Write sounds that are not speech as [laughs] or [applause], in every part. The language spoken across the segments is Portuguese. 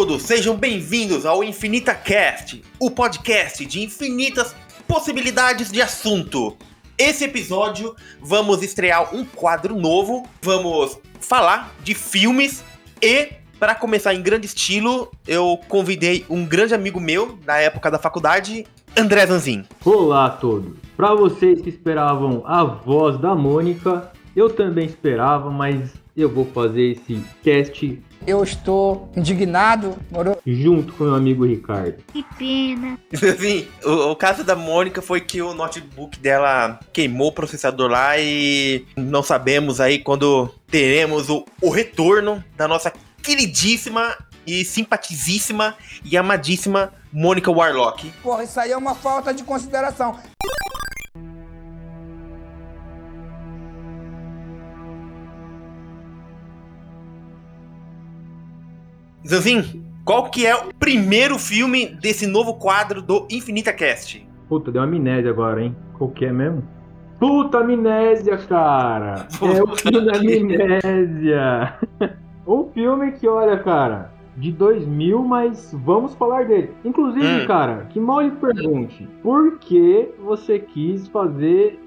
todos, sejam bem-vindos ao Infinita Cast, o podcast de infinitas possibilidades de assunto. Esse episódio vamos estrear um quadro novo, vamos falar de filmes e para começar em grande estilo, eu convidei um grande amigo meu da época da faculdade, André Zanzin. Olá a todos. Para vocês que esperavam a voz da Mônica, eu também esperava, mas eu vou fazer esse cast eu estou indignado, moro? Junto com meu amigo Ricardo. Que pena. [laughs] Sim, o, o, caso da Mônica foi que o notebook dela queimou o processador lá e não sabemos aí quando teremos o, o retorno da nossa queridíssima e simpatizíssima e amadíssima Mônica Warlock. Porra, isso aí é uma falta de consideração. Zanzin, qual que é o primeiro filme desse novo quadro do Infinita Cast? Puta, deu uma amnésia agora, hein? Qual que é mesmo? Puta amnésia, cara! [laughs] é o filme da amnésia! [laughs] um filme que, olha, cara, de 2000, mas vamos falar dele. Inclusive, hum. cara, que mal lhe pergunte, por que você quis fazer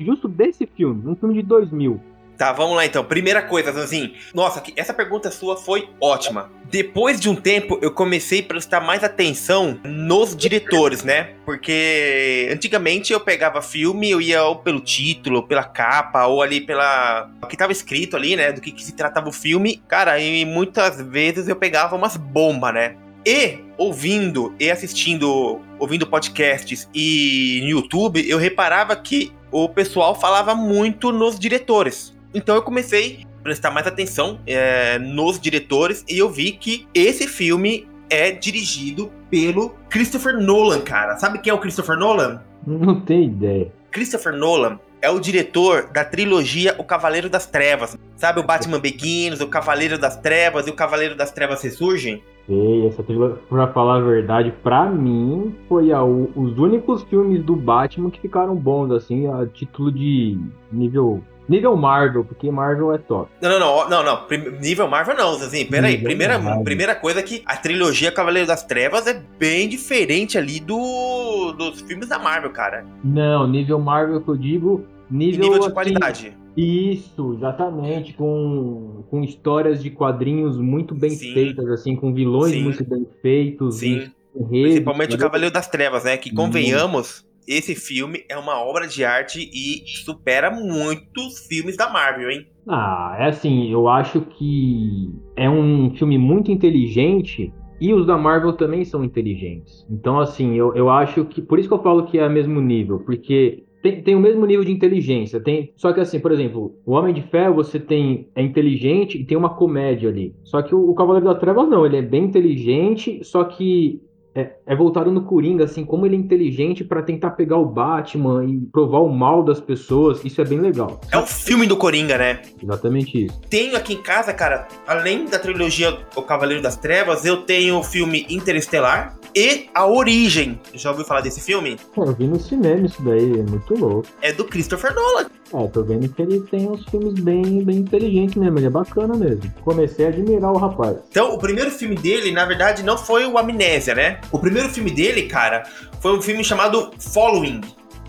justo desse filme, um filme de 2000? Tá, vamos lá então. Primeira coisa, Zanzin. Nossa, essa pergunta sua foi ótima. Depois de um tempo, eu comecei a prestar mais atenção nos diretores, né? Porque antigamente eu pegava filme, eu ia ou pelo título, pela capa, ou ali pela. o que tava escrito ali, né? Do que, que se tratava o filme. Cara, e muitas vezes eu pegava umas bombas, né? E ouvindo e assistindo, ouvindo podcasts e no YouTube, eu reparava que o pessoal falava muito nos diretores. Então eu comecei a prestar mais atenção é, nos diretores e eu vi que esse filme é dirigido pelo Christopher Nolan, cara. Sabe quem é o Christopher Nolan? Não tenho ideia. Christopher Nolan é o diretor da trilogia O Cavaleiro das Trevas. Sabe o Batman Begins, o Cavaleiro das Trevas e o Cavaleiro das Trevas Ressurgem? Sei, essa trilogia, pra falar a verdade, pra mim, foi a, os únicos filmes do Batman que ficaram bons, assim, a título de nível Nível Marvel, porque Marvel é top. Não, não, não, não, não. Nível Marvel não, assim, peraí. Primeira, primeira coisa é que a trilogia Cavaleiro das Trevas é bem diferente ali do dos filmes da Marvel, cara. Não, nível Marvel que eu digo, nível, nível de assim, qualidade. Isso, exatamente, com, com histórias de quadrinhos muito bem Sim. feitas, assim, com vilões Sim. muito bem feitos. Sim. Principalmente o Cavaleiro das Trevas, né? Que convenhamos, esse filme é uma obra de arte e supera muitos filmes da Marvel, hein? Ah, é assim, eu acho que é um filme muito inteligente e os da Marvel também são inteligentes. Então, assim, eu, eu acho que. Por isso que eu falo que é o mesmo nível, porque tem, tem o mesmo nível de inteligência. Tem, só que assim, por exemplo, o Homem de Ferro você tem é inteligente e tem uma comédia ali. Só que o, o Cavaleiro das Trevas não, ele é bem inteligente, só que é, é, voltado no Coringa, assim, como ele é inteligente para tentar pegar o Batman e provar o mal das pessoas. Isso é bem legal. É o filme do Coringa, né? Exatamente isso. Tenho aqui em casa, cara, além da trilogia O Cavaleiro das Trevas, eu tenho o filme Interestelar e A Origem. Já ouviu falar desse filme? Pô, eu vi no cinema isso daí, é muito louco. É do Christopher Nolan. É, tô vendo que ele tem uns filmes bem, bem inteligentes mesmo, ele é bacana mesmo. Comecei a admirar o rapaz. Então, o primeiro filme dele, na verdade, não foi o Amnésia, né? O primeiro filme dele, cara, foi um filme chamado Following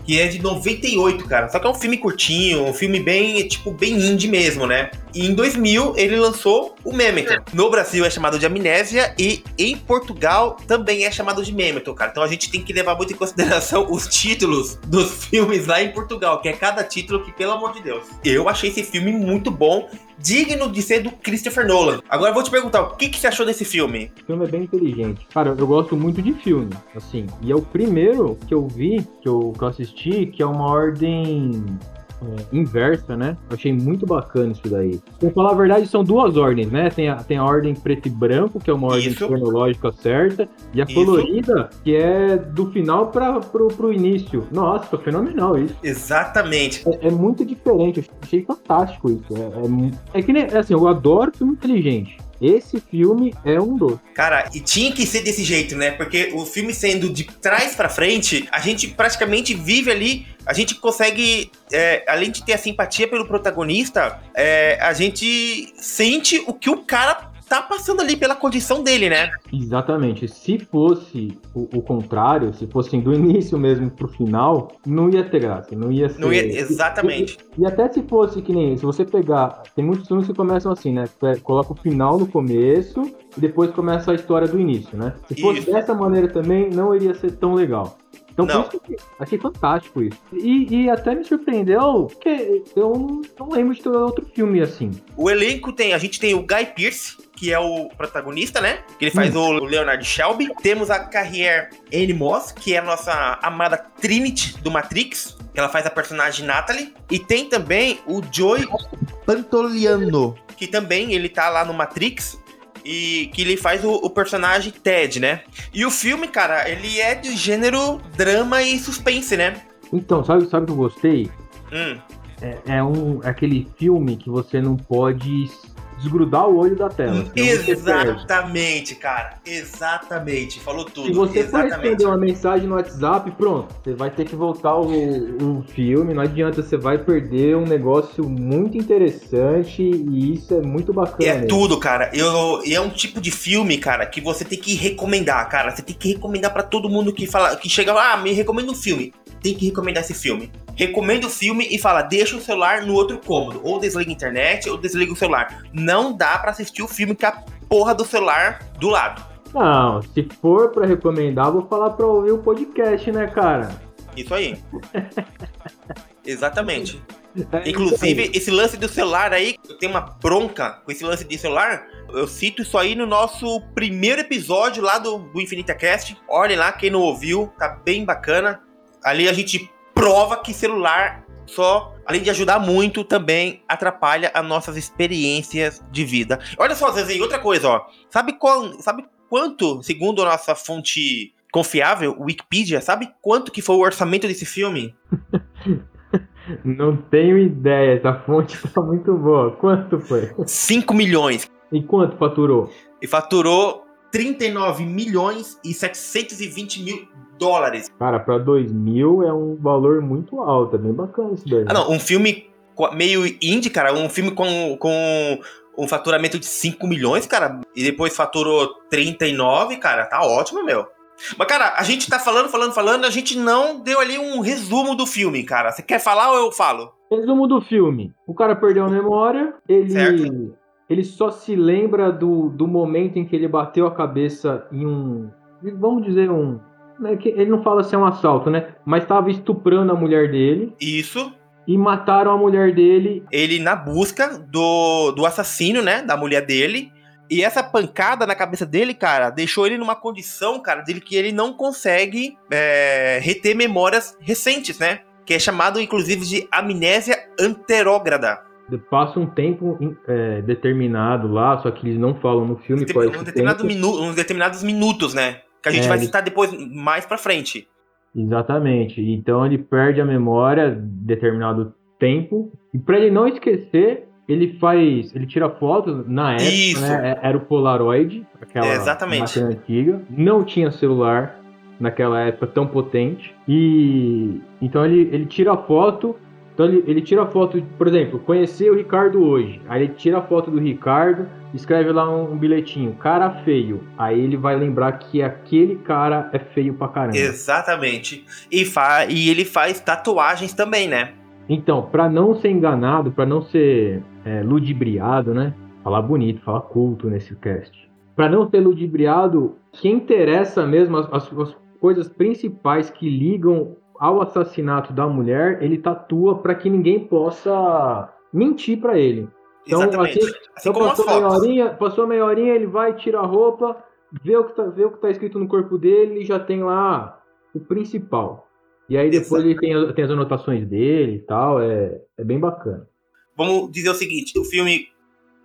que é de 98, cara. Só que é um filme curtinho, um filme bem, tipo, bem indie mesmo, né? E em 2000 ele lançou o Memento. No Brasil é chamado de Amnésia e em Portugal também é chamado de Memento, cara. Então a gente tem que levar muito em consideração os títulos dos [laughs] filmes lá em Portugal, que é cada título que, pelo amor de Deus. Eu achei esse filme muito bom digno de ser do Christopher Nolan. Agora eu vou te perguntar, o que, que você achou desse filme? O filme é bem inteligente. Cara, eu gosto muito de filme, assim. E é o primeiro que eu vi, que eu, que eu assisti, que é uma ordem é, inversa, né? Eu achei muito bacana isso daí. Pra falar a verdade, são duas ordens, né? Tem a, tem a ordem preto e branco, que é uma ordem isso. cronológica certa, e a isso. colorida, que é do final para pro, pro início. Nossa, fenomenal isso. Exatamente. É, é muito diferente, eu achei fantástico isso. É, é, é que nem, é assim, eu adoro filme inteligente. Esse filme é um dos. Cara, e tinha que ser desse jeito, né? Porque o filme sendo de trás para frente, a gente praticamente vive ali. A gente consegue, é, além de ter a simpatia pelo protagonista, é, a gente sente o que o cara tá passando ali pela condição dele, né? Exatamente. Se fosse o, o contrário, se fosse do [laughs] início mesmo pro final, não ia ter graça, não ia ser. Não ia, exatamente. E, e, até se fosse que nem, se você pegar, tem muitos filmes que começam assim, né? Coloca o final no começo e depois começa a história do início, né? Se fosse isso. dessa maneira também, não iria ser tão legal. Então, não. por isso que achei fantástico isso. E, e até me surpreendeu, porque eu não, lembro de ter outro filme assim. O elenco tem, a gente tem o Guy Pearce, que é o protagonista, né? Que ele faz hum. o Leonard Shelby. Temos a Carrière Anne Moss, que é a nossa amada Trinity do Matrix, que ela faz a personagem Natalie. E tem também o Joey Pantoliano, que também ele tá lá no Matrix, e que ele faz o, o, personagem Ted, né? E o filme, cara, ele é de gênero drama e suspense, né? Então, sabe, sabe o que eu gostei? Hum. É, é, um, é aquele filme que você não pode desgrudar o olho da tela. Exatamente, cara. Exatamente. Falou tudo. Se você for responder uma mensagem no WhatsApp, pronto. Você vai ter que voltar o, o filme. Não adianta, você vai perder um negócio muito interessante e isso é muito bacana. É tudo, cara. Eu, é um tipo de filme, cara, que você tem que recomendar, cara. Você tem que recomendar para todo mundo que fala, que chega lá, ah, me recomenda um filme. Tem que recomendar esse filme recomenda o filme e fala, deixa o celular no outro cômodo. Ou desliga a internet, ou desliga o celular. Não dá para assistir o filme com a porra do celular do lado. Não, se for para recomendar, vou falar pra ouvir o podcast, né, cara? Isso aí. [laughs] Exatamente. É Inclusive, esse lance do celular aí, eu tenho uma bronca com esse lance de celular. Eu cito isso aí no nosso primeiro episódio lá do, do Infinita Cast. Olhem lá, quem não ouviu, tá bem bacana. Ali a gente prova que celular só, além de ajudar muito, também atrapalha as nossas experiências de vida. Olha só, Zezinho, outra coisa, ó. Sabe, qual, sabe quanto, segundo a nossa fonte confiável, Wikipedia, sabe quanto que foi o orçamento desse filme? [laughs] Não tenho ideia, essa fonte tá muito boa. Quanto foi? 5 milhões. E quanto faturou? E faturou 39 milhões e 720 mil dólares. Cara, pra 2 mil é um valor muito alto, é bem bacana isso daí. Ah, não, um filme meio indie, cara, um filme com, com um faturamento de 5 milhões, cara, e depois faturou 39, cara, tá ótimo, meu. Mas, cara, a gente tá falando, falando, falando, a gente não deu ali um resumo do filme, cara. Você quer falar ou eu falo? Resumo do filme. O cara perdeu a memória, ele. Certo. Ele só se lembra do, do momento em que ele bateu a cabeça em um. Vamos dizer, um, né, ele não fala se é um assalto, né? Mas estava estuprando a mulher dele. Isso. E mataram a mulher dele. Ele na busca do, do assassino, né? Da mulher dele. E essa pancada na cabeça dele, cara, deixou ele numa condição, cara, dele que ele não consegue é, reter memórias recentes, né? Que é chamado, inclusive, de amnésia anterógrada. Passa um tempo é, determinado lá, só que eles não falam no filme qual é um determinado minu uns determinados minutos, né? Que a gente é, vai citar depois, mais pra frente. Exatamente. Então ele perde a memória determinado tempo. E para ele não esquecer, ele faz. Ele tira fotos na época, Isso. né? Era o Polaroid, aquela é, Exatamente. máquina antiga. Não tinha celular naquela época tão potente. E então ele, ele tira a foto então ele, ele tira a foto, por exemplo, conhecer o Ricardo hoje. Aí ele tira a foto do Ricardo, escreve lá um, um, bilhetinho, cara feio. Aí ele vai lembrar que aquele cara é feio pra caramba. Exatamente. E, fa e ele faz tatuagens também, né? Então, para não ser enganado, para não ser é, ludibriado, né? Falar bonito, falar culto nesse cast. Para não ser ludibriado, que interessa mesmo as, as, as coisas principais que ligam ao assassinato da mulher, ele tatua para que ninguém possa mentir para ele. Então, Exatamente. Assim, assim então passou, meia horinha, passou meia horinha, ele vai, tira a roupa, vê o que tá, vê o que tá escrito no corpo dele e já tem lá o principal. E aí depois Exatamente. ele tem, tem as anotações dele e tal, é, é bem bacana. Vamos dizer o seguinte, o filme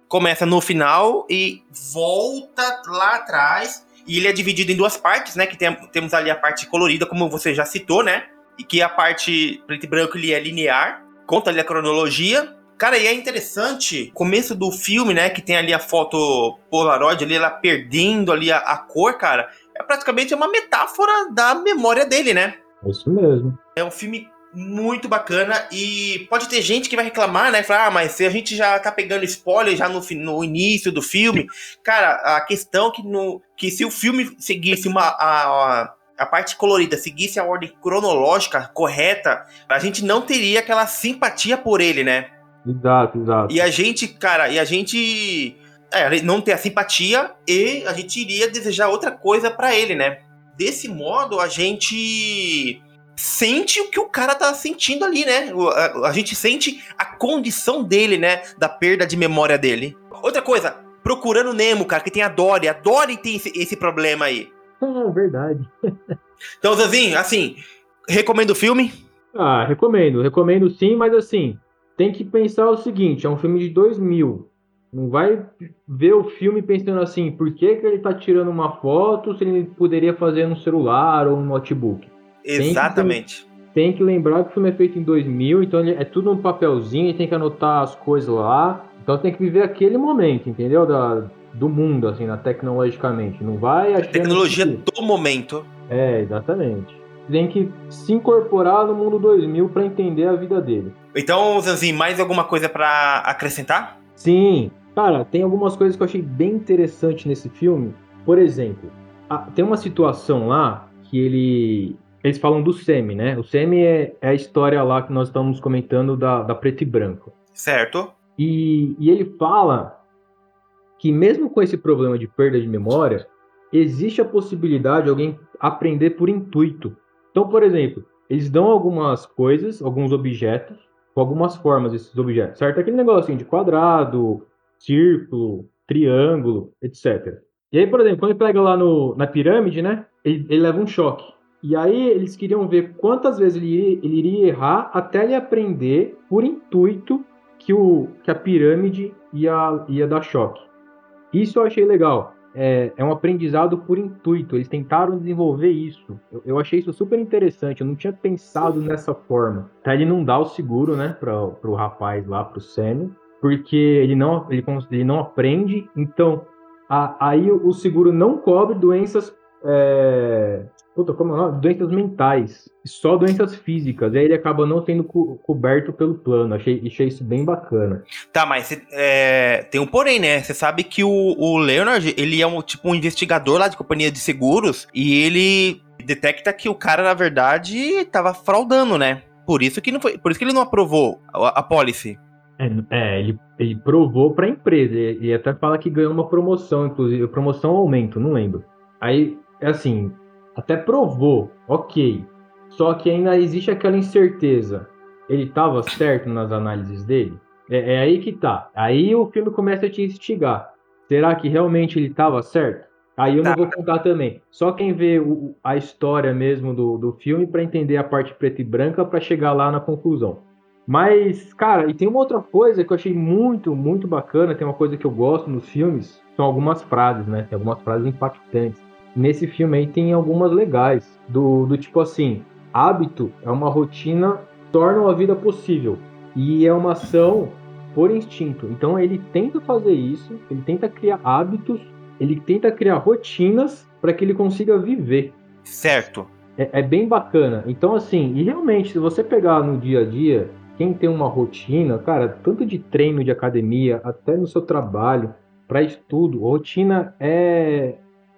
começa no final e volta lá atrás, e ele é dividido em duas partes, né, que tem, temos ali a parte colorida, como você já citou, né, e que a parte preto e branco ele é linear, conta ali a cronologia. Cara, e é interessante, começo do filme, né, que tem ali a foto Polaroid ali, ela perdendo ali a, a cor, cara, é praticamente uma metáfora da memória dele, né? É isso mesmo. É um filme muito bacana e pode ter gente que vai reclamar, né? Falar, ah, mas se a gente já tá pegando spoiler já no, no início do filme, cara, a questão que, no, que se o filme seguisse uma, a, a parte colorida seguisse a ordem cronológica correta, a gente não teria aquela simpatia por ele, né? Exato, exato. E a gente, cara, e a gente é, não ter a simpatia e a gente iria desejar outra coisa para ele, né? Desse modo, a gente sente o que o cara tá sentindo ali, né? A, a, gente sente a condição dele, né? Da perda de memória dele. Outra coisa, procurando Nemo, cara, que tem a Dory. A Dory tem esse, esse problema aí. É verdade. [laughs] então, Zezinho, assim, recomendo o filme? Ah, recomendo. Recomendo sim, mas assim, tem que pensar o seguinte, é um filme de 2000. Não vai ver o filme pensando assim, por que, que ele tá tirando uma foto se ele poderia fazer no celular ou no notebook? Exatamente. Tem que, tem que lembrar que o filme é feito em 2000, então é tudo um papelzinho, tem que anotar as coisas lá. Então tem que viver aquele momento, entendeu? Da, do mundo, assim, na, tecnologicamente. Não vai achando. Tecnologia que... do momento. É, exatamente. Tem que se incorporar no mundo 2000 para entender a vida dele. Então, Zanzinho, mais alguma coisa para acrescentar? Sim. Cara, tem algumas coisas que eu achei bem interessante nesse filme. Por exemplo, a, tem uma situação lá que ele. Eles falam do Semi, né? O Semi é, é, a história lá que nós estamos comentando da, da preto e branco. Certo. E, e ele fala que mesmo com esse problema de perda de memória, existe a possibilidade de alguém aprender por intuito. Então, por exemplo, eles dão algumas coisas, alguns objetos, com algumas formas esses objetos, certo? Aquele negocinho de quadrado, círculo, triângulo, etc. E aí, por exemplo, quando ele pega lá no, na pirâmide, né? Ele, ele leva um choque. E aí eles queriam ver quantas vezes ele iria, ele iria errar até ele aprender por intuito que, o, que a pirâmide ia, ia dar choque. Isso eu achei legal. É, é, um aprendizado por intuito. Eles tentaram desenvolver isso. Eu, eu, achei isso super interessante. Eu não tinha pensado nessa forma. Até ele não dá o seguro, né, para o rapaz lá, para o Sênio, porque ele não, ele, ele não aprende. Então, a, aí o seguro não cobre doenças é, puta, como é? Doenças mentais, só doenças físicas. E aí ele acaba não sendo co coberto pelo plano. Achei, achei isso bem bacana. Tá, mas é, tem um porém, né? Você sabe que o, o Leonard, ele é um tipo um investigador lá de companhia de seguros e ele detecta que o cara, na verdade, tava fraudando, né? Por isso que não foi, por isso que ele não aprovou a, a policy. É, é, ele, ele provou para a empresa e, e até fala que ganhou uma promoção, inclusive promoção ou aumento, não lembro. Aí, é assim, até provou, ok. Só que ainda existe aquela incerteza. Ele estava certo nas análises dele? É, é, aí que tá. Aí o filme começa a te instigar. Será que realmente ele estava certo? Aí eu tá. não vou contar também. Só quem vê o, a história mesmo do, do filme para entender a parte preta e branca para chegar lá na conclusão. Mas, cara, e tem uma outra coisa que eu achei muito, muito bacana. Tem uma coisa que eu gosto nos filmes. São algumas frases, né? Tem algumas frases impactantes nesse filme aí tem algumas legais. Do, do tipo assim, hábito é uma rotina torna a vida possível. E é uma ação por instinto. Então ele tenta fazer isso, ele tenta criar hábitos, ele tenta criar rotinas para que ele consiga viver. Certo. É, é, bem bacana. Então, assim, e realmente, se você pegar no dia a dia, quem tem uma rotina, cara, tanto de treino de academia, até no seu trabalho, para estudo, rotina é,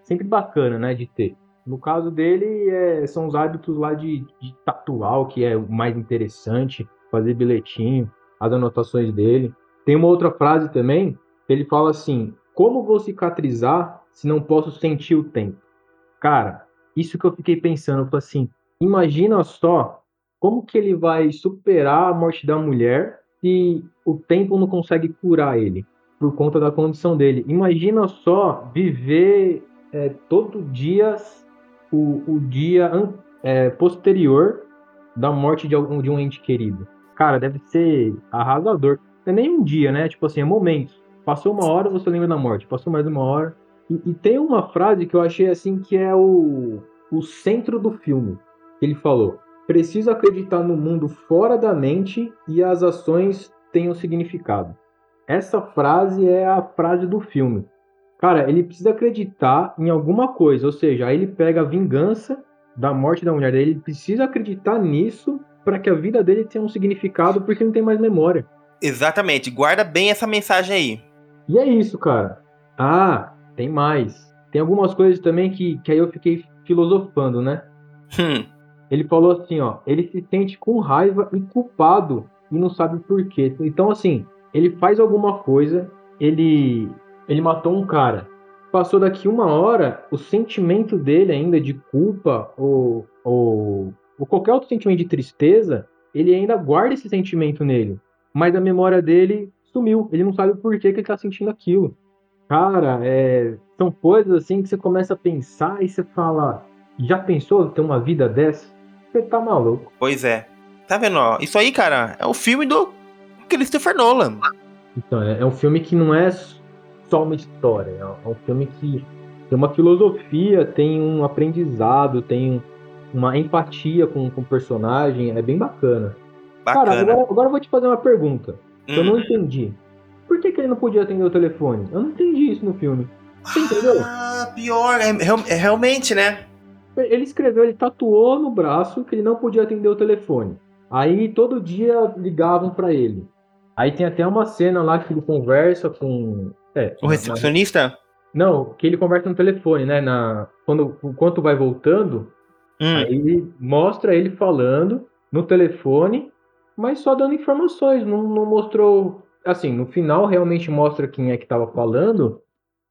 sempre bacana, né, de ter. No caso dele, é, são os hábitos lá de, de tatuar, o que é o mais interessante, fazer bilhetinho, as anotações dele. Tem uma outra frase também, ele fala assim: Como vou cicatrizar se não posso sentir o tempo? Cara, isso que eu fiquei pensando, eu assim, imagina só como que ele vai superar a morte da mulher se o tempo não consegue curar ele por conta da condição dele. Imagina só viver é, todo dia o, o dia é, posterior da morte de, algum, de um ente querido. Cara, deve ser arrasador. Não é nem um dia, né? Tipo assim, é momentos. Passou uma hora, você lembra da morte. Passou mais uma hora. E, e tem uma frase que eu achei assim que é o, o centro do filme. Ele falou: Preciso acreditar no mundo fora da mente e as ações tenham significado. Essa frase é a frase do filme. Cara, ele precisa acreditar em alguma coisa, ou seja, aí ele pega a vingança da morte da mulher dele, ele precisa acreditar nisso para que a vida dele tenha um significado porque não tem mais memória. Exatamente, guarda bem essa mensagem aí. E é isso, cara. Ah, tem mais. Tem algumas coisas também que, que aí eu fiquei filosofando, né? Hum. Ele falou assim, ó, ele se sente com raiva e culpado e não sabe por quê. Então, assim, ele faz alguma coisa, ele, ele matou um cara. Passou daqui uma hora, o sentimento dele ainda de culpa ou, ou, ou qualquer outro sentimento de tristeza, ele ainda guarda esse sentimento nele. Mas a memória dele sumiu. Ele não sabe por que, que ele tá sentindo aquilo. Cara, é, são coisas assim que você começa a pensar e você fala: já pensou ter uma vida dessa? Você tá maluco. Pois é. Tá vendo, ó? Isso aí, cara, é o filme do Christopher Nolan. Então, é, é um filme que não é só uma história, é um filme que tem uma filosofia, tem um aprendizado, tem uma empatia com, com o personagem, é bem bacana. Bacana. Cara, agora, agora eu vou te fazer uma pergunta. que Eu Hum. não entendi. Por que, que ele não podia atender o telefone? Eu não entendi isso no filme. Você entendeu? Ah, pior, é, real- é realmente, né? Ele escreveu, ele tatuou no braço que ele não podia atender o telefone. Aí todo dia ligavam pra ele. Aí tem até uma cena lá que ele conversa com. É, O recepcionista? Não, que ele conversa no telefone, né? Na, quando, enquanto vai voltando, Hum. aí mostra ele falando no telefone, mas só dando informações. Não, não mostrou. Assim, no final realmente mostra quem é que tava falando,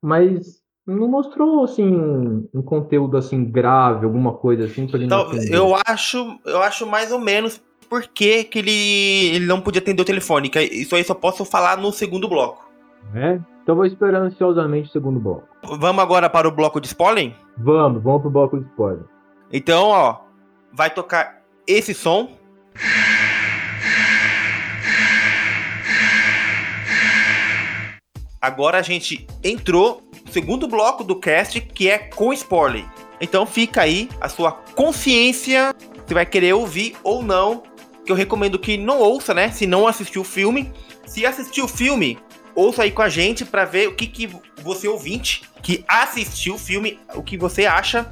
mas não mostrou assim um, um conteúdo assim grave, alguma coisa assim pra Então, eu acho, eu acho mais ou menos por que, que ele, ele não podia atender o telefone. Que isso aí só posso falar no segundo bloco. É? Então vou esperando ansiosamente o segundo bloco. Vamos agora para o bloco de spoiler? Vamos, vamos pro bloco de spoiler. Então, ó, vai tocar esse som. Agora a gente entrou no segundo bloco do cast, que é com spoiler. Então fica aí a sua consciência, se vai querer ouvir ou não. Que eu recomendo que não ouça, né? Se não assistiu o filme. Se assistiu o filme, ouça aí com a gente pra ver o que, que você ouvinte que assistiu o filme, o que você acha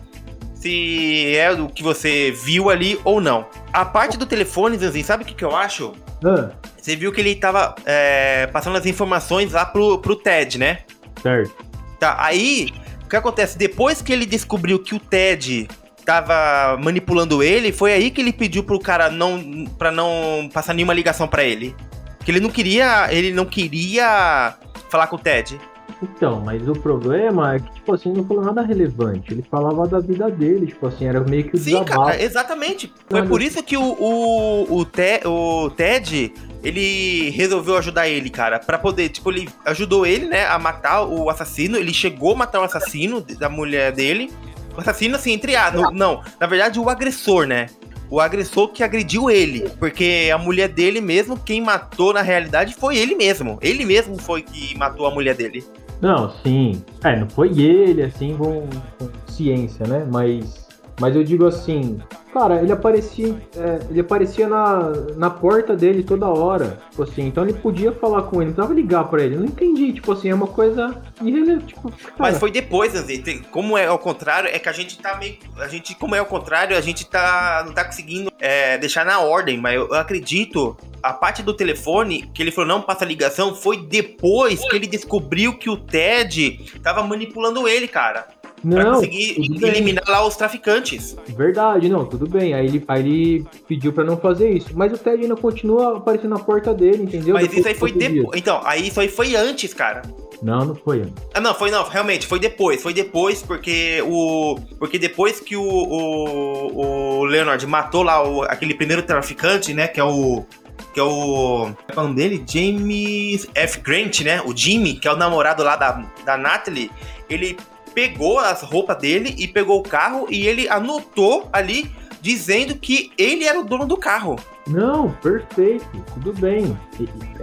se é o que você viu ali ou não. A parte do telefone, Zanzin, sabe o que, que eu acho? Ah, Você viu que ele tava é, passando as informações lá pro, pro Ted, né? certo. Tá, aí, o que acontece? Depois que ele descobriu que o Ted tava manipulando ele, foi aí que ele pediu pro cara não para não passar nenhuma ligação pra ele. Que ele não queria, ele não queria falar com o Ted. Então, mas o problema é que, tipo assim, não falou nada relevante. Ele falava da vida dele, tipo assim, era meio que o Sim, desabafo. cara, exatamente. Foi por isso que o, o, o, Te- o Ted, ele resolveu ajudar ele, cara. Pra poder, tipo, ele ajudou ele, né, a matar o assassino. Ele chegou a matar o assassino da mulher dele. O assassino, assim, entre aspas. Não, na verdade, o agressor, né? O agressor que agrediu ele. Porque a mulher dele mesmo, quem matou na realidade foi ele mesmo. Ele mesmo foi que matou a mulher dele. Não, sim. É, não foi ele, assim, com, com ciência, né? Mas, mas eu digo assim, cara, ele aparecia, é, ele aparecia na, na porta dele toda hora, tipo assim, então ele podia falar com ele, não precisava ligar pra ele. Não entendi, tipo assim, é uma coisa irrelevante, tipo, Mas foi depois, Anzi. Como é ao contrário, é que a gente tá meio. A gente, como é ao contrário, a gente tá. não tá conseguindo é, deixar na ordem, mas eu acredito. A parte do telefone, que ele falou não passa ligação, foi depois que ele descobriu que o Ted tava manipulando ele, cara. Pra não, conseguir tudo bem. eliminar lá os traficantes. Verdade, não, tudo bem. Aí ele, aí ele pediu pra não fazer isso. Mas o Ted ainda continua aparecendo na porta dele, entendeu? Mas Depois isso aí foi depois. Então, aí isso aí foi antes, cara. Não, não foi. Ah, não, foi não, realmente, foi depois, foi depois, porque o. Porque depois que o, o, o Leonard matou lá o- aquele primeiro traficante, né? Que é o. Que é o. Qual é o nome dele? James F. Grant, né? O Jimmy, que é o namorado lá da, da Natalie. Ele pegou as roupas dele e pegou o carro e ele anotou ali dizendo que ele era o dono do carro. Não, perfeito, tudo bem.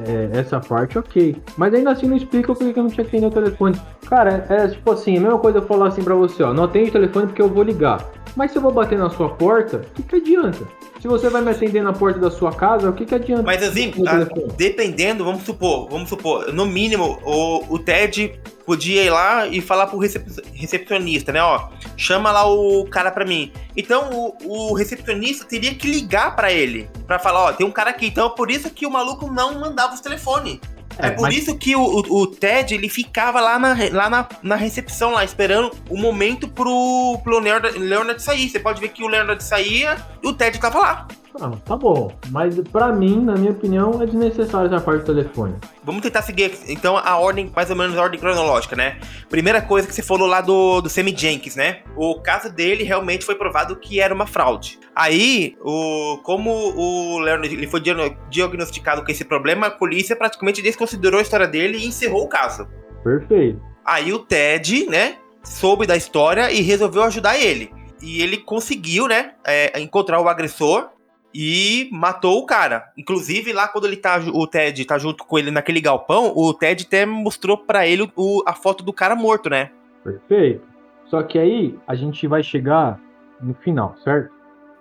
É, essa parte, ok. Mas ainda assim não explica por que eu não tinha que atender o telefone. Cara, é, é tipo assim, a mesma coisa eu falar assim pra você, ó, não atende o telefone porque eu vou ligar. Mas se eu vou bater na sua porta, o que, que adianta? Se você vai me atender na porta da sua casa, o que, que adianta? Mas assim, a- dependendo, vamos supor, vamos supor, no mínimo, o, o Ted podia ir lá e falar pro recep- recepcionista, né? Ó, chama lá o cara pra mim. Então o, o recepcionista teria que ligar pra ele, pra falar, ó, tem um cara aqui. Então é por isso que o maluco não mandava os telefones. É, É, por mas- isso que o, o, o Ted, ele ficava lá, na, lá na, na recepção, lá, esperando o momento pro, pro Leonard, Leonard sair. Você pode ver que o Leonard saía e o Ted tava lá. Ah, tá bom. Mas pra mim, na minha opinião, é desnecessário essa parte do telefone. Vamos tentar seguir, então, a ordem, mais ou menos a ordem cronológica, né? Primeira coisa que você falou lá do, do Sammy Jenkins, né? O caso dele realmente foi provado que era uma fraude. Aí, o, como o Leonard ele foi diagno- diagnosticado com esse problema, a polícia praticamente desconsiderou a história dele e encerrou o caso. Perfeito. Aí o Ted, né, soube da história e resolveu ajudar ele. E ele conseguiu, né, é, encontrar o agressor e matou o cara. Inclusive, lá quando ele tá, o Ted tá junto com ele naquele galpão, o Ted até mostrou pra ele o- a foto do cara morto, né? Perfeito. Só que aí a gente vai chegar no final, certo?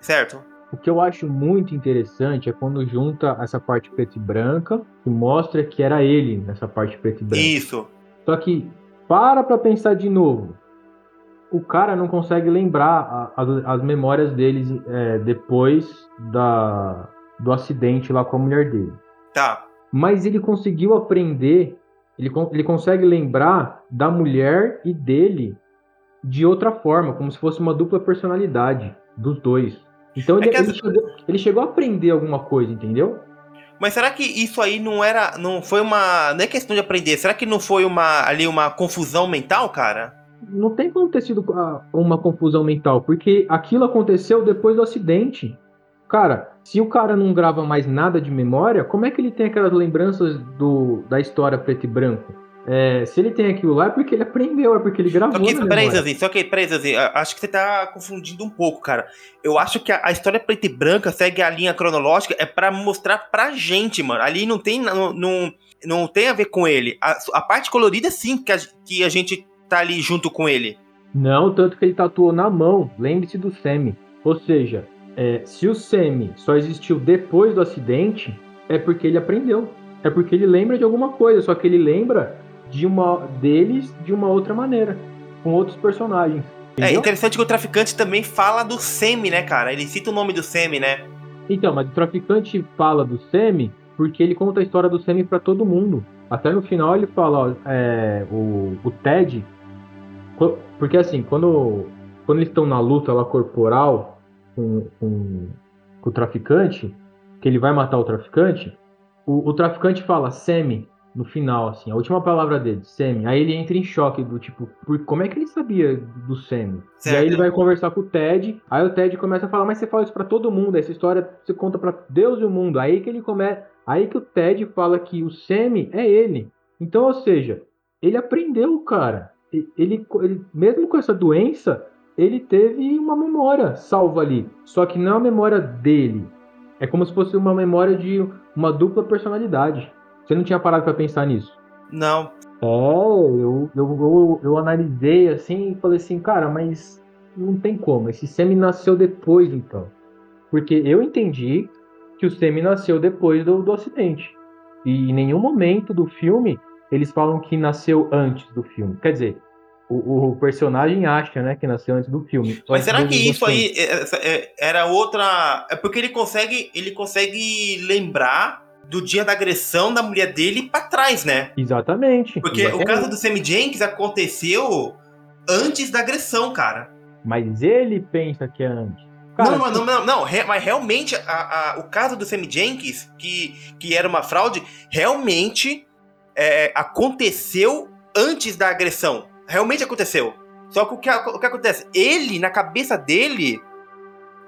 Certo? O que eu acho muito interessante é quando junta essa parte preta e branca e mostra que era ele nessa parte preta e branca. Isso. Só que para pra pensar de novo. O cara não consegue lembrar as, as memórias deles é, depois da, do acidente lá com a mulher dele. Tá. Mas ele conseguiu aprender, ele, ele consegue lembrar da mulher e dele de outra forma, como se fosse uma dupla personalidade dos dois. Então É ele, as- ele chegou, ele chegou a aprender alguma coisa, entendeu? Mas será que isso aí não era. Não foi uma. Não é questão de aprender. Será que não foi uma ali uma confusão mental, cara? Não tem como ter sido ah, uma confusão mental, porque aquilo aconteceu depois do acidente. Cara, se o cara não grava mais nada de memória, como é que ele tem aquelas lembranças do, da história preto e branco? É, se ele tem aquilo lá é porque ele aprendeu, é porque ele gravou Só que, na peraí. Zazinho, só que, peraí, Zazinho, acho que você tá confundindo um pouco, cara. Eu acho que a, a história preta e branca segue a linha cronológica, é pra mostrar pra gente, mano. Ali não tem, não, não, não tem a ver com ele. A, a parte colorida, sim, que a, que a gente tá ali junto com ele. Não, tanto que ele tatuou na mão. Lembre-se do Semi. Ou seja, é, se o Semi só existiu depois do acidente, é porque ele aprendeu. É porque ele lembra de alguma coisa, só que ele lembra de uma deles de uma outra maneira, com outros personagens. É Entendeu? interessante que o traficante também fala do Semi, né, cara? Ele cita o nome do Semi, né? Então, mas o traficante fala do Semi porque ele conta a história do Semi pra todo mundo. Até no final ele fala, ó, é, o, o Ted. Porque assim, quando, quando eles estão na luta lá corporal com, com, com o traficante, que ele vai matar o traficante, o, o traficante fala Semi no final, assim, a última palavra dele, Semi. Aí ele entra em choque do tipo, por, como é que ele sabia do Semi? E aí ele vai conversar com o Ted, aí o Ted começa a falar, mas você fala isso pra todo mundo, essa história você conta pra Deus e o mundo. Aí que ele começa, aí que o Ted fala que o Semi é ele. Então, ou seja, ele aprendeu, cara. Ele, ele mesmo com essa doença, ele teve uma memória salva ali. Só que não é a memória dele. É como se fosse uma memória de uma dupla personalidade. Você não tinha parado pra pensar nisso? Não. É, eu, eu, eu, eu analisei assim e falei assim, cara, mas não tem como. Esse Semi nasceu depois, então. Porque eu entendi que o Semi nasceu depois do, do acidente. E em nenhum momento do filme eles falam que nasceu antes do filme. Quer dizer, o, o personagem acha, né, que nasceu antes do filme. Mas será que isso aí é- é- é- era outra. É porque ele consegue. Ele consegue lembrar do dia da agressão da mulher dele pra trás, né? Exatamente. Porque exatamente. o caso do Sammy Jenkins aconteceu antes da agressão, cara. Mas ele pensa que é antes. Cara, não, não, não, não, re- mas realmente a- a- o caso do Sammy Jenkins, que, que era uma fraude, realmente é, aconteceu antes da agressão. Realmente aconteceu. Só que o que, o que acontece? Ele, na cabeça dele,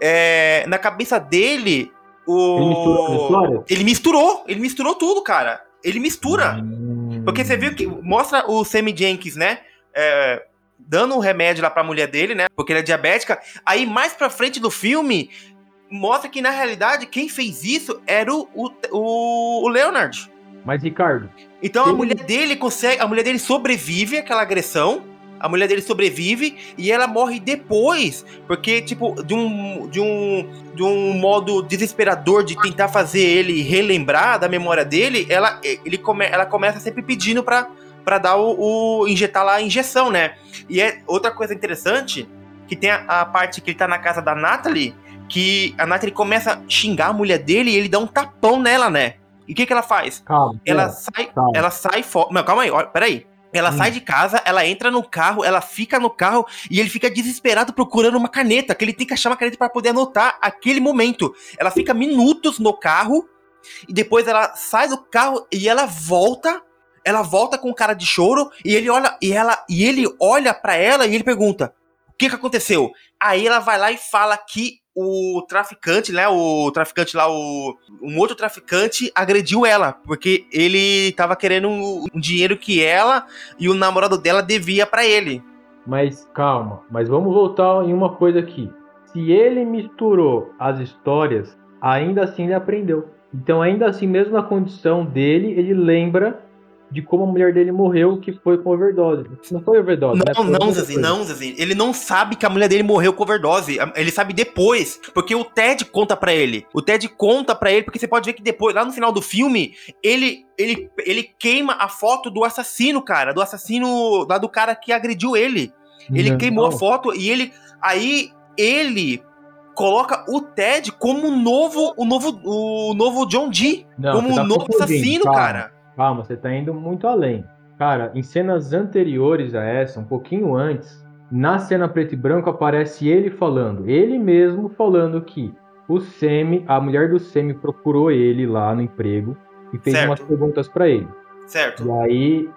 é, na cabeça dele, o. Ele misturou? Ele misturou, ele misturou tudo, cara. Ele mistura. Hum. Porque você viu que mostra o Sammy Jenkins, né? é, dando um remédio lá pra mulher dele, né? Porque ele é diabética. Aí mais pra frente do filme mostra que na realidade quem fez isso era o, o, o Leonard. Mas, Ricardo, Então a Ele- mulher dele consegue, a mulher dele sobrevive àquela agressão. A mulher dele sobrevive e ela morre depois, porque tipo de um de um de um modo desesperador de tentar fazer ele relembrar da memória dele, ela ele come, ela começa sempre pedindo pra para dar o, o injetar lá a injeção, né? E é outra coisa interessante que tem a, a parte que ele tá na casa da Natalie, que a Natalie começa a xingar a mulher dele e ele dá um tapão nela, né? E o que, que ela faz? Calma. Ela é, sai, calma. ela sai fora. Não, calma aí, olha, peraí. Ela Hum. sai de casa, ela entra no carro, ela fica no carro e ele fica desesperado procurando uma caneta, que ele tem que achar uma caneta pra poder anotar aquele momento. Ela fica minutos no carro e depois ela sai do carro e ela volta. Ela volta com cara de choro e ele olha e ela e ele olha para ela e ele pergunta: "O que que aconteceu?" Aí ela vai lá e fala que o traficante, né, o traficante lá, o um outro traficante agrediu ela, porque ele tava querendo um, um dinheiro que ela e o namorado dela devia pra ele. Mas calma, mas vamos voltar em uma coisa aqui. Se ele misturou as histórias, ainda assim ele aprendeu. Então, ainda assim, mesmo na condição dele, ele lembra de como a mulher dele morreu, que foi com overdose. Não foi overdose, né? Não, Foi não, Zazi, não, Zazi. Ele não sabe que a mulher dele morreu com overdose. Ele sabe depois, porque o Ted conta pra ele. O Ted conta pra ele, porque você pode ver que depois, lá no final do filme, ele ele, ele queima a foto do assassino, cara, do assassino lá do cara que agrediu ele. Ele Não. queimou a foto e ele aí ele coloca o Ted como o novo o novo o novo John Dee, Não, como o tá novo assassino, cara. Calma, você tá indo muito além. Cara, em cenas anteriores a essa, um pouquinho antes, na cena preto e branco aparece ele falando, ele mesmo falando que o Semi, a mulher do Semi procurou ele lá no emprego e fez Certo. umas perguntas pra ele. Certo? E aí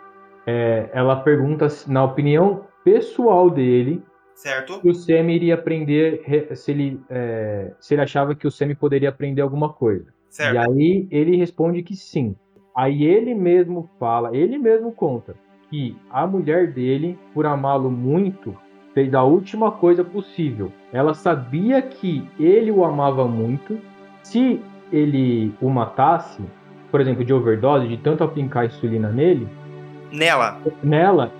é, ela pergunta, se- na opinião pessoal dele, Certo? se o Semi iria aprender, re- se ele, é, se ele achava que o Semi poderia aprender alguma coisa. Certo. E aí ele responde que sim. Aí ele mesmo fala, ele mesmo conta que a mulher dele, por amá-lo muito, fez a última coisa possível. Ela sabia que ele o amava muito. Se ele o matasse, por exemplo, de overdose, de tanto aplicar insulina nele, Nela. nela,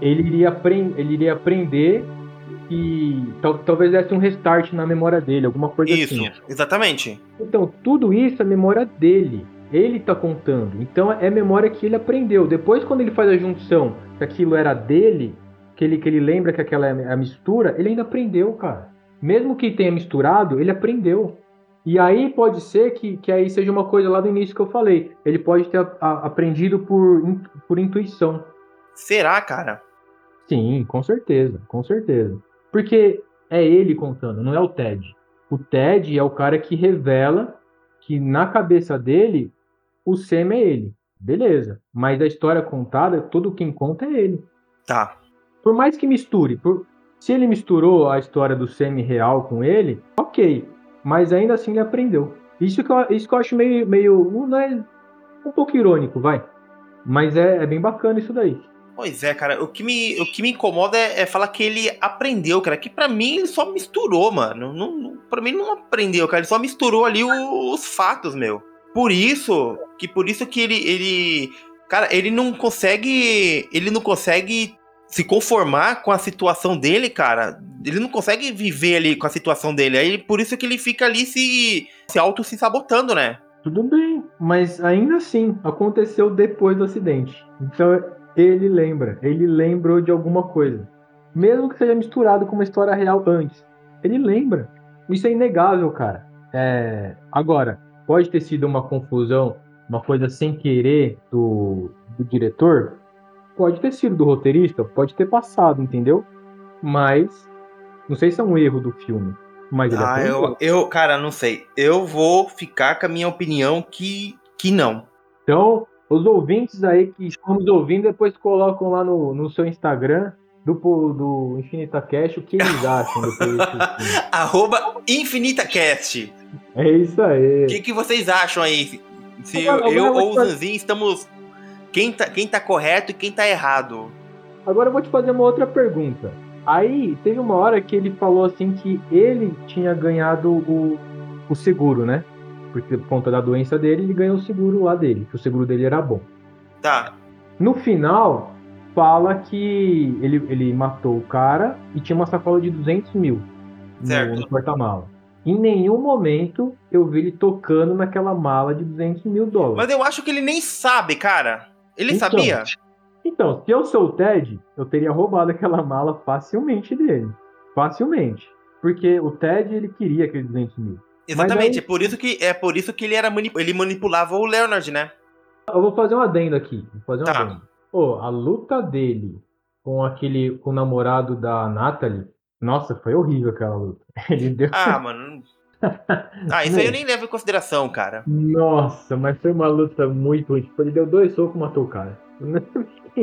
ele iria, apren- ele iria aprender e tal- talvez desse um restart na memória dele, alguma coisa Isso, assim. exatamente. Então, tudo isso é memória dele. Ele tá contando. Então, é memória que ele aprendeu. Depois, quando ele faz a junção que aquilo era dele, que ele, que ele lembra que aquela é a mistura, ele ainda aprendeu, cara. Mesmo que tenha misturado, ele aprendeu. E aí pode ser que, que aí seja uma coisa lá do início que eu falei. Ele pode ter a- a- aprendido por, in- por intuição. Será, cara? Sim, com certeza, com certeza. Porque é ele contando, não é o Ted. O Ted é o cara que revela que na cabeça dele o Sam é ele. Beleza. Mas a história contada, todo quem conta é ele. Tá. Por mais que misture, por- se ele misturou a história do Sam real com ele, ok. Mas ainda assim ele aprendeu. Isso que eu, isso que eu acho meio, meio não é um pouco irônico, vai. Mas é, é bem bacana isso daí. Pois é, cara. O que me, o que me incomoda é, é falar que ele aprendeu, cara. Que pra mim ele só misturou, mano. Não, não, pra mim não aprendeu, cara. Ele só misturou ali os fatos, meu. Por isso, que por isso que ele, ele. Cara, ele não consegue. Ele não consegue se conformar com a situação dele, cara. Ele não consegue viver ali com a situação dele. Aí por isso que ele fica ali se, se auto se sabotando, né? Tudo bem, mas ainda assim aconteceu depois do acidente. Então ele lembra, ele lembrou de alguma coisa. Mesmo que seja misturado com uma história real antes. Ele lembra. Isso é inegável, cara. É, Agora, pode ter sido uma confusão, uma coisa sem querer do, do diretor? Pode ter sido do roteirista, pode ter passado, entendeu? Mas não sei se é um erro do filme. Mas Ah, eu, eu, cara, não sei. Eu vou ficar com a minha opinião que, que não. Então, os ouvintes aí que estão nos ouvindo, depois colocam lá no, no seu Instagram do, do Infinita Cash o que eles acham [laughs] filme. Arroba InfinitaCast. É isso aí. O que, que vocês acham aí? Se Agora- eu, eu ou o Zanzinho estamos. Quem tá, quem tá correto e quem tá errado? Agora eu vou te fazer uma outra pergunta. Aí, teve uma hora que ele falou assim que ele tinha ganhado o, o seguro, né? Porque por conta da doença dele, ele ganhou o seguro lá dele, que o seguro dele era bom. Tá. No final, fala que ele, ele matou o cara e tinha uma sacola de 200 mil no, Certo. no porta-mala. Em nenhum momento eu vi ele tocando naquela mala de 200 mil dólares. Mas eu acho que ele nem sabe, cara. Ele Então. sabia? Então, se eu sou o Ted, eu teria roubado aquela mala facilmente dele. facilmente. Porque o Ted, ele queria aqueles 200 mil. Exatamente, é por isso que é por isso que ele era mani- ele manipulava o Leonard, né? Eu vou fazer um adendo aqui. Vou fazer um Tá. adendo. Pô, a luta dele com aquele, com o namorado da Natalie, nossa, foi horrível aquela luta. [laughs] Ele deu. Ah, mano. [laughs] Ah, isso aí eu nem levo em consideração, cara. Nossa, mas foi uma luta muito ruim. Tipo, ele deu dois socos e matou o cara. [laughs]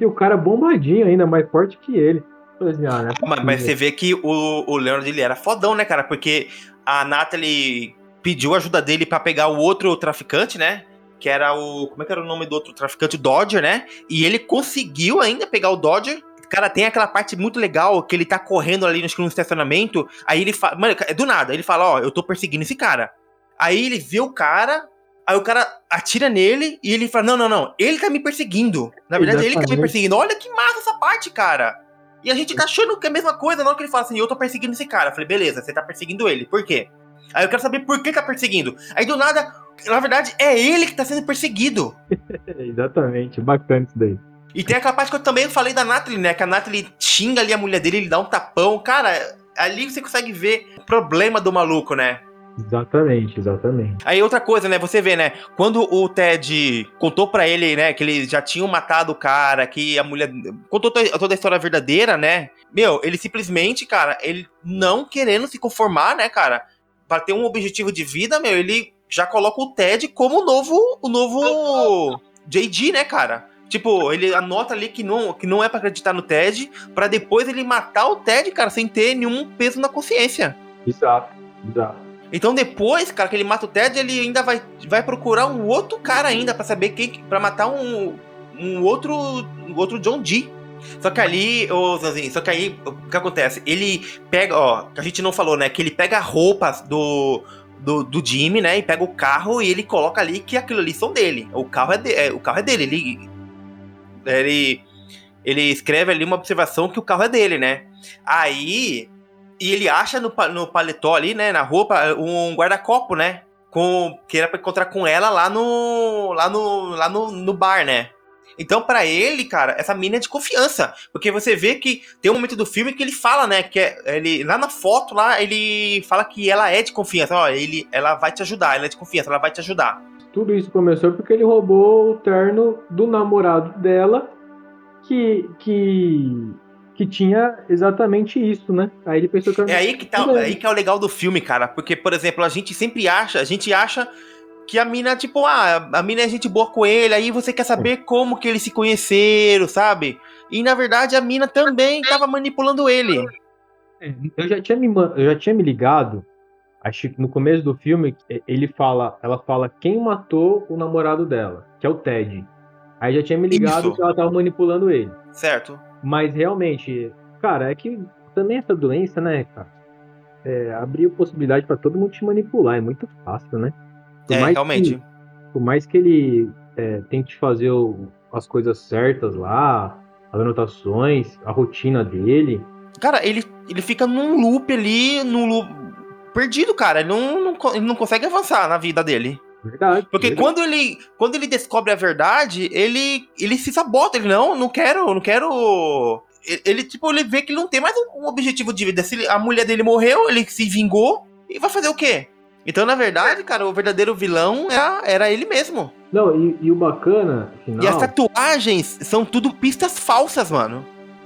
e o cara bombadinho ainda, mais forte que ele. Assim, ah, não é Mas, mas você vê que o, o Leonard ele era fodão, né, cara? Porque a Natalie pediu ajuda dele pra pegar o outro traficante, né? Que era o. Como é que era o nome do outro traficante? O Dodger, né? E ele conseguiu ainda pegar o Dodger. Cara, tem aquela parte muito legal que ele tá correndo ali no estacionamento. Aí ele fala. Mano, é do nada. Ele fala: Ó, eu tô perseguindo esse cara. Aí ele vê o cara. Aí o cara atira nele e ele fala: Não, não, não. Ele tá me perseguindo. Na verdade, ele tá me perseguindo. Olha que massa essa parte, cara. E a gente tá achando que é a mesma coisa, na hora que ele fala assim, eu tô perseguindo esse cara. Eu falei, beleza, você tá perseguindo ele. Por quê? Aí eu quero saber por que tá perseguindo. Aí do nada, na verdade, é ele que tá sendo perseguido. [laughs] Exatamente, bacana isso daí. E tem aquela parte que eu também falei da Natalie, né? Que a Natalie xinga ali a mulher dele, ele dá um tapão. Cara, ali você consegue ver o problema do maluco, né? Exatamente, exatamente. Aí outra coisa, né? Você vê, né? Quando o Ted contou pra ele, né? Que eles já tinham matado o cara, que a mulher. Contou to- toda a história verdadeira, né? Meu, ele simplesmente, cara, ele não querendo se conformar, né, cara? Pra ter um objetivo de vida, meu, ele já coloca o Ted como o novo. O novo. JD, né, cara? Tipo, ele anota ali que não, que não é pra acreditar no Ted, pra depois ele matar o Ted, cara, sem ter nenhum peso na consciência. Exato, exato. Então depois, cara, que ele mata o Ted, ele ainda vai, vai procurar um outro cara ainda pra saber quem para matar um, um outro um outro John Dee. Só que ali, ô Zanzinho, só que aí o que acontece? Ele pega, ó, que a gente não falou, né, que ele pega roupas do do, do Jimmy, né, e pega o carro e ele coloca ali que aquilo ali são dele. O carro é, de, é, o carro é dele, ele ele ele escreve ali uma observação que o carro é dele, né? Aí e ele acha no, no paletó ali, né, na roupa, um guarda-copo, né? Com, que era pra encontrar com ela lá no. lá no. lá no, no bar, né? Então, pra ele, cara, essa mina é de confiança. Porque você vê que tem um momento do filme que ele fala, né? Que é, ele, lá na foto, lá, ele fala que ela é de confiança. Ó, ele, ela vai te ajudar, ela é de confiança, ela vai te ajudar. Tudo isso começou porque ele roubou o terno do namorado dela, que, que, que tinha exatamente isso, né? Aí ele pensou que era É aí que tá, é aí que é o legal do filme, cara. Porque, por exemplo, a gente sempre acha, a gente acha que a mina, tipo, ah, a mina é gente boa com ele, aí você quer saber como que eles se conheceram, sabe? E na verdade a mina também tava manipulando ele. Eu já tinha me, eu já tinha me ligado, acho que no começo do filme, ele fala, ela fala quem matou o namorado dela, que é o Ted. Aí já tinha me ligado Isso. que ela tava manipulando ele. Certo? Mas realmente, cara, é que também essa doença, né, cara? É, abriu possibilidade pra todo mundo te manipular, é muito fácil, né? Por É, realmente. Que, por mais que ele é, tente fazer o- as coisas certas lá, as anotações, a rotina dele, Cara, ele, ele fica num loop ali, num loop perdido, cara. Ele não, não, ele não consegue avançar na vida dele. verdade. Porque verdade. quando ele, quando ele descobre a verdade, ele, ele se sabota. Ele não, não quero, não quero. Ele, ele, tipo, ele vê que ele não tem mais um, um objetivo de vida. Se a mulher dele morreu, ele se vingou e vai fazer o quê? Então, na verdade, cara, o verdadeiro vilão era, era ele mesmo. Não, e, e o bacana, E as tatuagens são tudo pistas falsas, mano.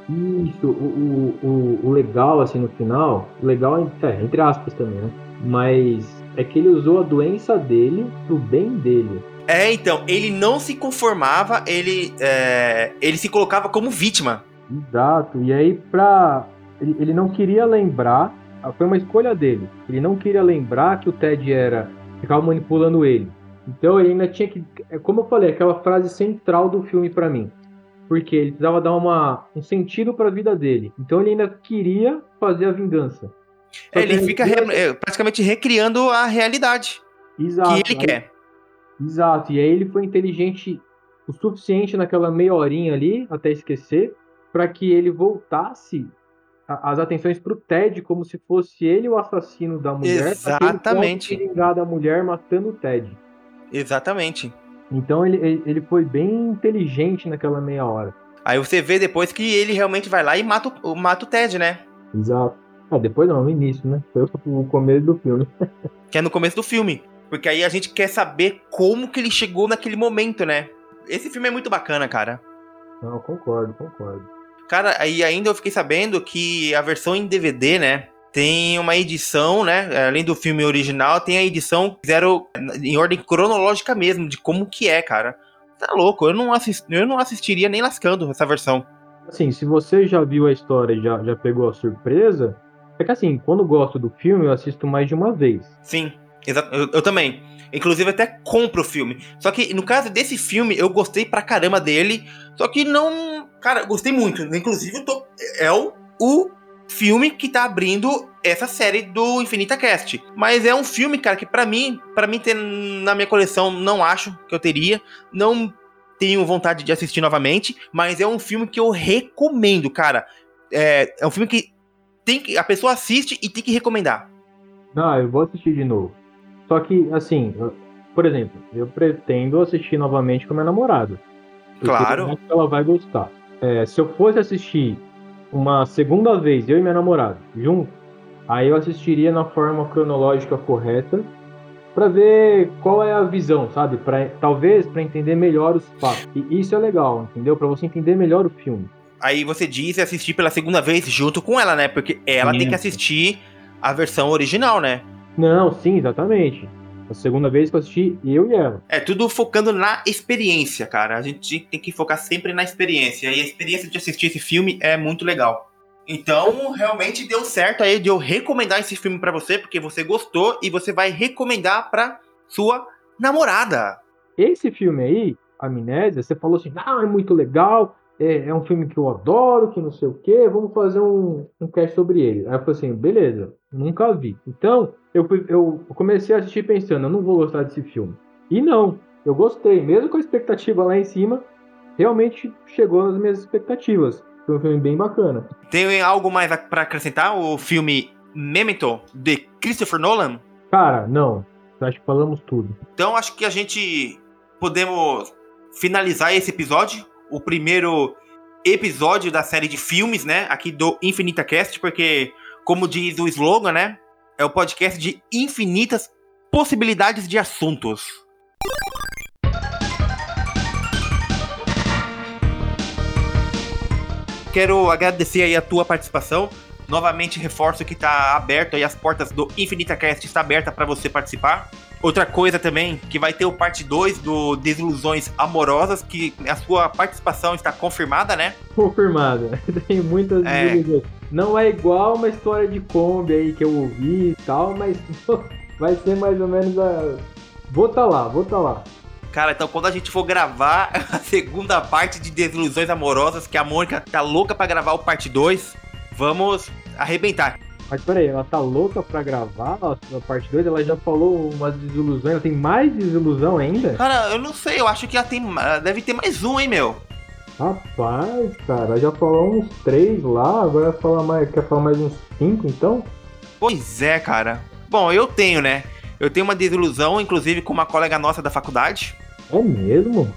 Isso, o, o, o, legal, assim, no final, o legal, é, entre aspas também, né? Mas é que ele usou a doença dele pro bem dele. É, então, ele não se conformava, ele, é, ele se colocava como vítima. Exato. E aí, pra. Ele, ele não queria lembrar. Foi uma escolha dele. Ele não queria lembrar que o Ted era. ficava manipulando ele. Então ele ainda tinha que. É como eu falei, aquela frase central do filme pra mim. Porque ele precisava dar uma, um sentido pra vida dele. Então ele ainda queria fazer a vingança. É, ele fica re- é, praticamente recriando a realidade Exato. que ele aí- quer. Exato, e aí ele foi inteligente o suficiente naquela meia horinha ali, até esquecer, para que ele voltasse a- as atenções pro Ted, como se fosse ele o assassino da mulher, ele Exatamente. vingar da mulher matando o Ted. Exatamente. Então ele, ele, foi bem inteligente naquela meia hora. Aí você vê depois que ele realmente vai lá e mata o, mata o Ted, né? Exato. Ah, depois não, no início, né? Foi o começo do filme. [laughs] que é no começo do filme. Porque aí a gente quer saber como que ele chegou naquele momento, né? Esse filme é muito bacana, cara. Não, concordo, concordo. Cara, aí ainda eu fiquei sabendo que a versão em DVD, né? Tem uma edição, né? Além do filme original, tem a edição fizeram em ordem cronológica mesmo, de como que é, cara. Tá louco, eu não, assist, eu não assistiria nem lascando essa versão. Assim, se você já viu a história e já, já pegou a surpresa, é que assim, quando gosto do filme, eu assisto mais de uma vez. Sim. Eu, eu, também. Inclusive, até compro o filme. Só que no caso desse filme, eu gostei pra caramba dele. Só que não. Cara, gostei muito. Inclusive, eu tô, é o, o filme que tá abrindo essa série do Infinita Cast. Mas é um filme, cara, que para mim, para mim ter na minha coleção, não acho que eu teria. Não tenho vontade de assistir novamente, mas é um filme que eu recomendo, cara. É, é um filme que tem que a pessoa assiste e tem que recomendar. Ah, eu vou assistir de novo. Só que, assim, por exemplo, eu pretendo assistir novamente com minha namorada. Claro. ela vai gostar. É, se eu fosse assistir uma segunda vez, eu e minha namorada, junto, aí eu assistiria na forma cronológica correta para ver qual é a visão, sabe? Pra, talvez para entender melhor os fatos. E isso é legal, entendeu? Para você entender melhor o filme. Aí você diz assistir pela segunda vez junto com ela, né? Porque ela tem que assistir a versão original, né? Não, sim, exatamente. A segunda vez que eu assisti, eu e ela. É, tudo focando na experiência, cara. A gente tem que focar sempre na experiência. E a experiência de assistir esse filme é muito legal. Então, realmente deu certo aí de eu recomendar esse filme para você, porque você gostou e você vai recomendar pra sua namorada. Esse filme aí, Amnésia, você falou assim: ah, é muito legal, é, é um filme que eu adoro, que não sei o quê, vamos fazer um, um cast sobre ele. Aí eu falei assim: beleza, nunca vi. Então, eu, fui, eu comecei a assistir pensando: eu não vou gostar desse filme. E não, eu gostei, mesmo com a expectativa lá em cima, realmente chegou nas minhas expectativas. Foi um filme bem bacana. Tem algo mais para acrescentar? O filme Memento, de Christopher Nolan? Cara, não. Acho que falamos tudo. Então acho que a gente podemos finalizar esse episódio. O primeiro episódio da série de filmes, né? Aqui do Infinita Cast, porque, como diz o slogan, né? É o podcast de infinitas possibilidades de assuntos. quero agradecer aí a tua participação. Novamente reforço que está aberto aí as portas do Infinita Cast está aberta para você participar. Outra coisa também, que vai ter o parte 2 do Desilusões Amorosas, que a sua participação está confirmada, né? Confirmada. [laughs] Tem muitas é... desilusões. Não é igual uma história de Kombi aí que eu ouvi e tal, mas [laughs] vai ser mais ou menos a. Vou tá lá, vou tá lá. Cara, então quando a gente for gravar [laughs] a segunda parte de Desilusões Amorosas, que a Mônica tá louca para gravar o parte 2, vamos arrebentar. Mas peraí, ela tá louca pra gravar a parte 2? Ela já falou umas desilusões, ela tem mais desilusão ainda? Cara, eu não sei, eu acho que ela tem. Deve ter mais um, hein, meu? Rapaz, cara, já falou uns três lá, agora fala mais, quer falar mais uns cinco, então? Pois é, cara. Bom, eu tenho, né? Eu tenho uma desilusão, inclusive, com uma colega nossa da faculdade. É mesmo?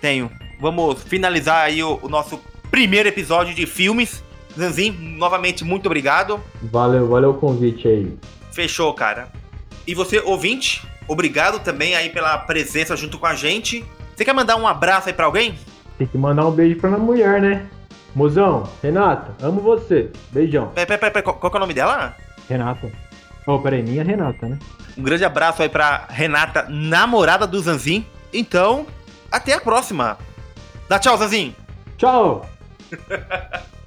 Tenho. Vamos finalizar aí o, o nosso primeiro episódio de filmes. Zanzin, novamente, muito obrigado. Valeu, valeu o convite aí. Fechou, cara. E você, ouvinte, obrigado também aí pela presença junto com a gente. Você quer mandar um abraço aí pra alguém? Tem que mandar um beijo pra minha mulher, né? Mozão, Renata, amo você. Beijão. Peraí, peraí, peraí, qual, qual é o nome dela? Renata. Oh, peraí, minha Renata, né? Um grande abraço aí pra Renata, namorada do Zanzin. Então, até a próxima. Dá tchau, Zazinho. Tchau. [laughs]